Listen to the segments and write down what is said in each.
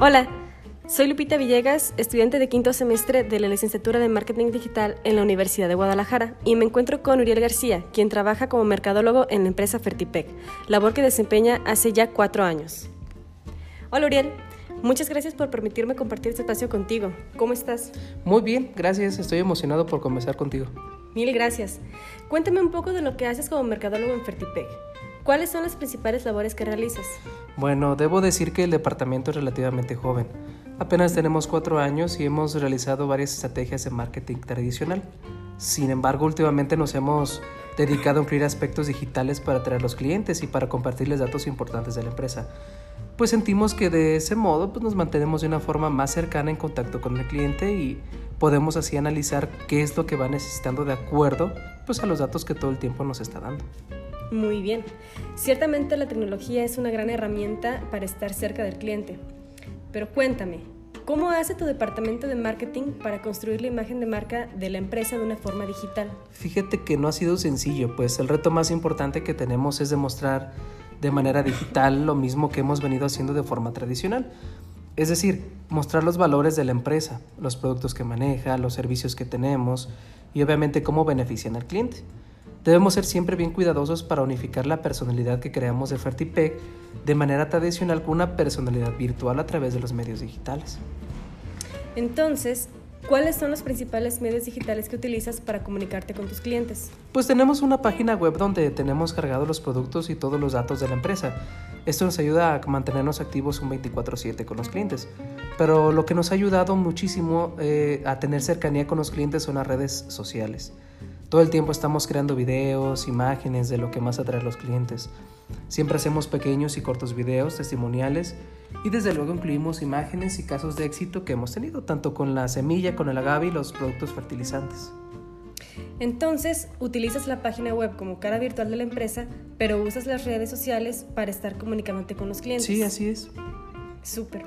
Hola, soy Lupita Villegas, estudiante de quinto semestre de la licenciatura de Marketing Digital en la Universidad de Guadalajara y me encuentro con Uriel García, quien trabaja como mercadólogo en la empresa Fertipec, labor que desempeña hace ya cuatro años. Hola Uriel, muchas gracias por permitirme compartir este espacio contigo. ¿Cómo estás? Muy bien, gracias, estoy emocionado por conversar contigo. Mil gracias. Cuéntame un poco de lo que haces como mercadólogo en Fertipec. ¿Cuáles son las principales labores que realizas? Bueno, debo decir que el departamento es relativamente joven. Apenas tenemos cuatro años y hemos realizado varias estrategias de marketing tradicional. Sin embargo, últimamente nos hemos dedicado a incluir aspectos digitales para atraer a los clientes y para compartirles datos importantes de la empresa. Pues sentimos que de ese modo pues nos mantenemos de una forma más cercana en contacto con el cliente y podemos así analizar qué es lo que va necesitando de acuerdo pues a los datos que todo el tiempo nos está dando. Muy bien. Ciertamente la tecnología es una gran herramienta para estar cerca del cliente. Pero cuéntame, ¿cómo hace tu departamento de marketing para construir la imagen de marca de la empresa de una forma digital? Fíjate que no ha sido sencillo, pues el reto más importante que tenemos es demostrar de manera digital lo mismo que hemos venido haciendo de forma tradicional. Es decir, mostrar los valores de la empresa, los productos que maneja, los servicios que tenemos y obviamente cómo benefician al cliente. Debemos ser siempre bien cuidadosos para unificar la personalidad que creamos de Fertipec de manera tradicional con una personalidad virtual a través de los medios digitales. Entonces, ¿cuáles son los principales medios digitales que utilizas para comunicarte con tus clientes? Pues tenemos una página web donde tenemos cargados los productos y todos los datos de la empresa. Esto nos ayuda a mantenernos activos un 24/7 con los clientes. Pero lo que nos ha ayudado muchísimo eh, a tener cercanía con los clientes son las redes sociales. Todo el tiempo estamos creando videos, imágenes de lo que más atrae a los clientes. Siempre hacemos pequeños y cortos videos testimoniales y desde luego incluimos imágenes y casos de éxito que hemos tenido, tanto con la semilla, con el agave y los productos fertilizantes. Entonces, utilizas la página web como cara virtual de la empresa, pero usas las redes sociales para estar comunicándote con los clientes. Sí, así es. Súper.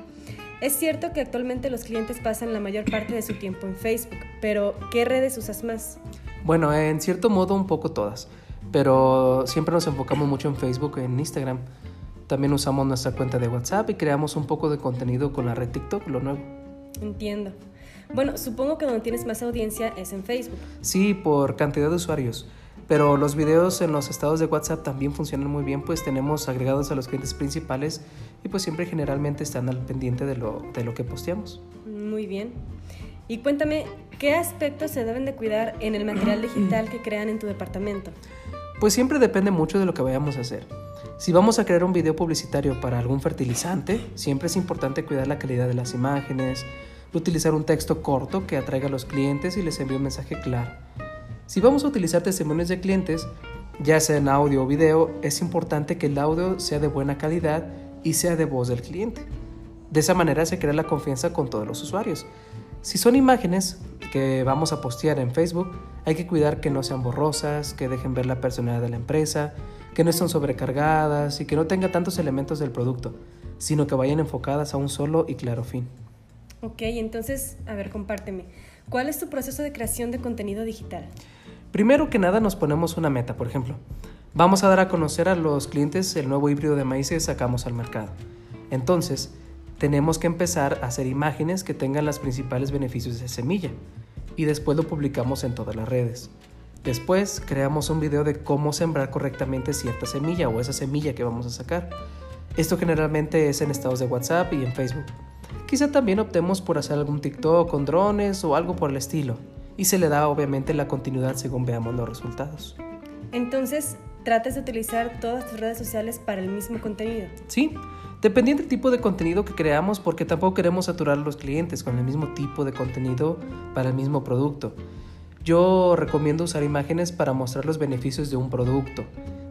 Es cierto que actualmente los clientes pasan la mayor parte de su tiempo en Facebook, pero ¿qué redes usas más? Bueno, en cierto modo un poco todas, pero siempre nos enfocamos mucho en Facebook y en Instagram. También usamos nuestra cuenta de WhatsApp y creamos un poco de contenido con la red TikTok, lo nuevo. Entiendo. Bueno, supongo que donde tienes más audiencia es en Facebook. Sí, por cantidad de usuarios. Pero los videos en los estados de WhatsApp también funcionan muy bien, pues tenemos agregados a los clientes principales y pues siempre generalmente están al pendiente de lo, de lo que posteamos. Muy bien. Y cuéntame, ¿qué aspectos se deben de cuidar en el material digital que crean en tu departamento? Pues siempre depende mucho de lo que vayamos a hacer. Si vamos a crear un video publicitario para algún fertilizante, siempre es importante cuidar la calidad de las imágenes, utilizar un texto corto que atraiga a los clientes y les envíe un mensaje claro. Si vamos a utilizar testimonios de clientes, ya sea en audio o video, es importante que el audio sea de buena calidad y sea de voz del cliente. De esa manera se crea la confianza con todos los usuarios. Si son imágenes que vamos a postear en Facebook, hay que cuidar que no sean borrosas, que dejen ver la personalidad de la empresa, que no estén sobrecargadas y que no tenga tantos elementos del producto, sino que vayan enfocadas a un solo y claro fin. Ok, entonces, a ver, compárteme. ¿Cuál es tu proceso de creación de contenido digital? Primero que nada nos ponemos una meta, por ejemplo. Vamos a dar a conocer a los clientes el nuevo híbrido de maíz que sacamos al mercado. Entonces, tenemos que empezar a hacer imágenes que tengan los principales beneficios de semilla y después lo publicamos en todas las redes. Después creamos un video de cómo sembrar correctamente cierta semilla o esa semilla que vamos a sacar. Esto generalmente es en estados de WhatsApp y en Facebook. Quizá también optemos por hacer algún TikTok con drones o algo por el estilo. Y se le da obviamente la continuidad según veamos los resultados. Entonces, trates de utilizar todas tus redes sociales para el mismo contenido. Sí, dependiendo del tipo de contenido que creamos, porque tampoco queremos saturar a los clientes con el mismo tipo de contenido para el mismo producto. Yo recomiendo usar imágenes para mostrar los beneficios de un producto,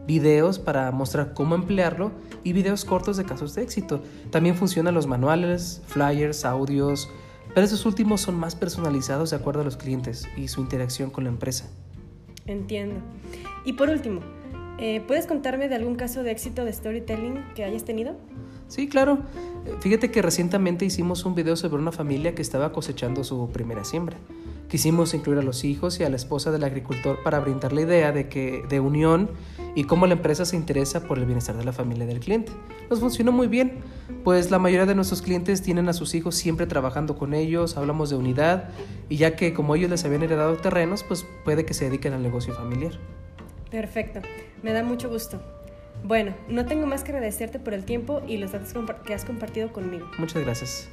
videos para mostrar cómo emplearlo y videos cortos de casos de éxito. También funcionan los manuales, flyers, audios, pero esos últimos son más personalizados de acuerdo a los clientes y su interacción con la empresa. Entiendo. Y por último, eh, ¿puedes contarme de algún caso de éxito de storytelling que hayas tenido? Sí, claro. Fíjate que recientemente hicimos un video sobre una familia que estaba cosechando su primera siembra. Quisimos incluir a los hijos y a la esposa del agricultor para brindar la idea de que de unión y cómo la empresa se interesa por el bienestar de la familia del cliente. Nos funcionó muy bien, pues la mayoría de nuestros clientes tienen a sus hijos siempre trabajando con ellos, hablamos de unidad y ya que como ellos les habían heredado terrenos, pues puede que se dediquen al negocio familiar. Perfecto, me da mucho gusto. Bueno, no tengo más que agradecerte por el tiempo y los datos que has compartido conmigo. Muchas gracias.